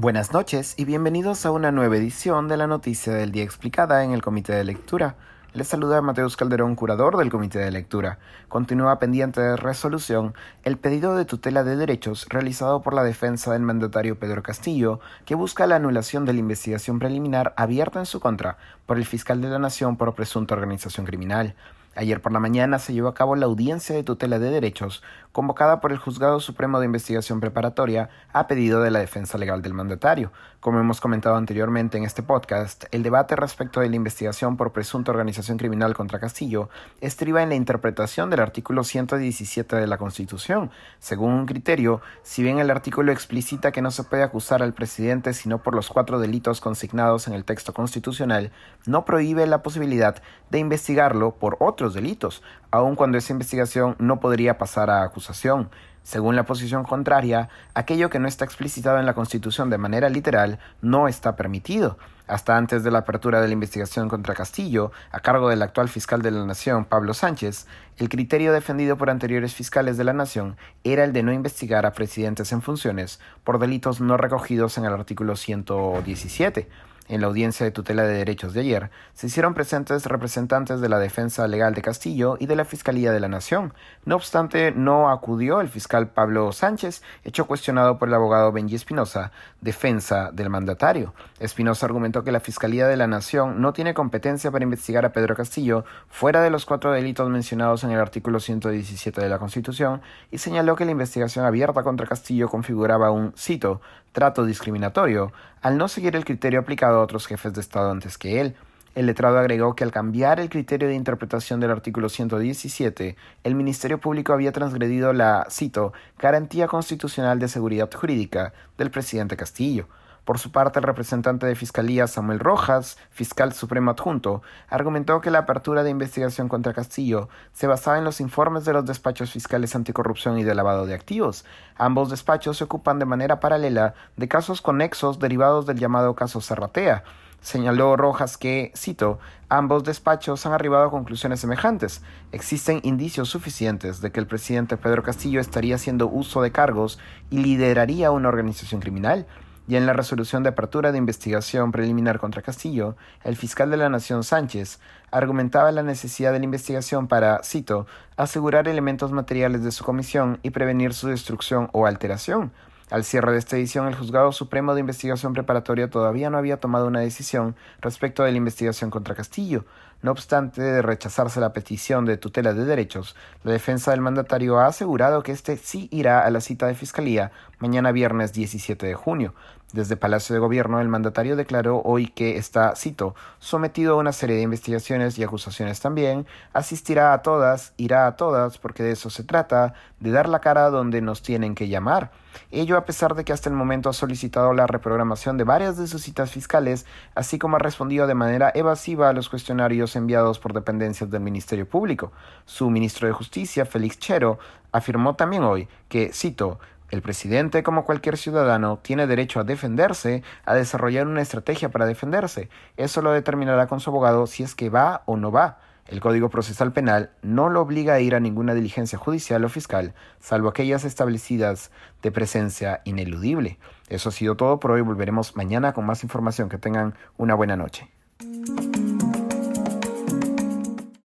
Buenas noches y bienvenidos a una nueva edición de la Noticia del Día Explicada en el Comité de Lectura. Les saluda Mateus Calderón, curador del Comité de Lectura. Continúa pendiente de resolución el pedido de tutela de derechos realizado por la defensa del mandatario Pedro Castillo, que busca la anulación de la investigación preliminar abierta en su contra por el fiscal de la Nación por presunta organización criminal. Ayer por la mañana se llevó a cabo la audiencia de tutela de derechos convocada por el Juzgado Supremo de Investigación Preparatoria a pedido de la defensa legal del mandatario. Como hemos comentado anteriormente en este podcast, el debate respecto de la investigación por presunta organización criminal contra Castillo estriba en la interpretación del artículo 117 de la Constitución. Según un criterio, si bien el artículo explicita que no se puede acusar al presidente sino por los cuatro delitos consignados en el texto constitucional, no prohíbe la posibilidad de investigarlo por otro delitos, aun cuando esa investigación no podría pasar a acusación. Según la posición contraria, aquello que no está explicitado en la Constitución de manera literal no está permitido. Hasta antes de la apertura de la investigación contra Castillo, a cargo del actual fiscal de la Nación, Pablo Sánchez, el criterio defendido por anteriores fiscales de la Nación era el de no investigar a presidentes en funciones por delitos no recogidos en el artículo 117. En la audiencia de tutela de derechos de ayer, se hicieron presentes representantes de la defensa legal de Castillo y de la Fiscalía de la Nación. No obstante, no acudió el fiscal Pablo Sánchez, hecho cuestionado por el abogado Benji Espinosa, defensa del mandatario. Espinosa argumentó que la Fiscalía de la Nación no tiene competencia para investigar a Pedro Castillo fuera de los cuatro delitos mencionados en el artículo 117 de la Constitución y señaló que la investigación abierta contra Castillo configuraba un, cito, trato discriminatorio, al no seguir el criterio aplicado otros jefes de Estado antes que él. El letrado agregó que al cambiar el criterio de interpretación del artículo 117, el Ministerio Público había transgredido la, cito, garantía constitucional de seguridad jurídica del presidente Castillo. Por su parte, el representante de Fiscalía Samuel Rojas, fiscal supremo adjunto, argumentó que la apertura de investigación contra Castillo se basaba en los informes de los despachos fiscales anticorrupción y de lavado de activos. Ambos despachos se ocupan de manera paralela de casos conexos derivados del llamado caso Serratea. Señaló Rojas que, cito, ambos despachos han arribado a conclusiones semejantes. Existen indicios suficientes de que el presidente Pedro Castillo estaría haciendo uso de cargos y lideraría una organización criminal. Y en la resolución de apertura de investigación preliminar contra Castillo, el fiscal de la Nación Sánchez argumentaba la necesidad de la investigación para, cito, asegurar elementos materiales de su comisión y prevenir su destrucción o alteración. Al cierre de esta edición, el Juzgado Supremo de Investigación Preparatoria todavía no había tomado una decisión respecto de la investigación contra Castillo. No obstante de rechazarse la petición de tutela de derechos, la defensa del mandatario ha asegurado que éste sí irá a la cita de fiscalía mañana viernes 17 de junio. Desde Palacio de Gobierno, el mandatario declaró hoy que está, cito, sometido a una serie de investigaciones y acusaciones también, asistirá a todas, irá a todas, porque de eso se trata, de dar la cara donde nos tienen que llamar. Ello a pesar de que hasta el momento ha solicitado la reprogramación de varias de sus citas fiscales, así como ha respondido de manera evasiva a los cuestionarios enviados por dependencias del Ministerio Público. Su ministro de Justicia, Félix Chero, afirmó también hoy que, cito, el presidente, como cualquier ciudadano, tiene derecho a defenderse, a desarrollar una estrategia para defenderse. Eso lo determinará con su abogado si es que va o no va. El Código Procesal Penal no lo obliga a ir a ninguna diligencia judicial o fiscal, salvo aquellas establecidas de presencia ineludible. Eso ha sido todo por hoy. Volveremos mañana con más información. Que tengan una buena noche.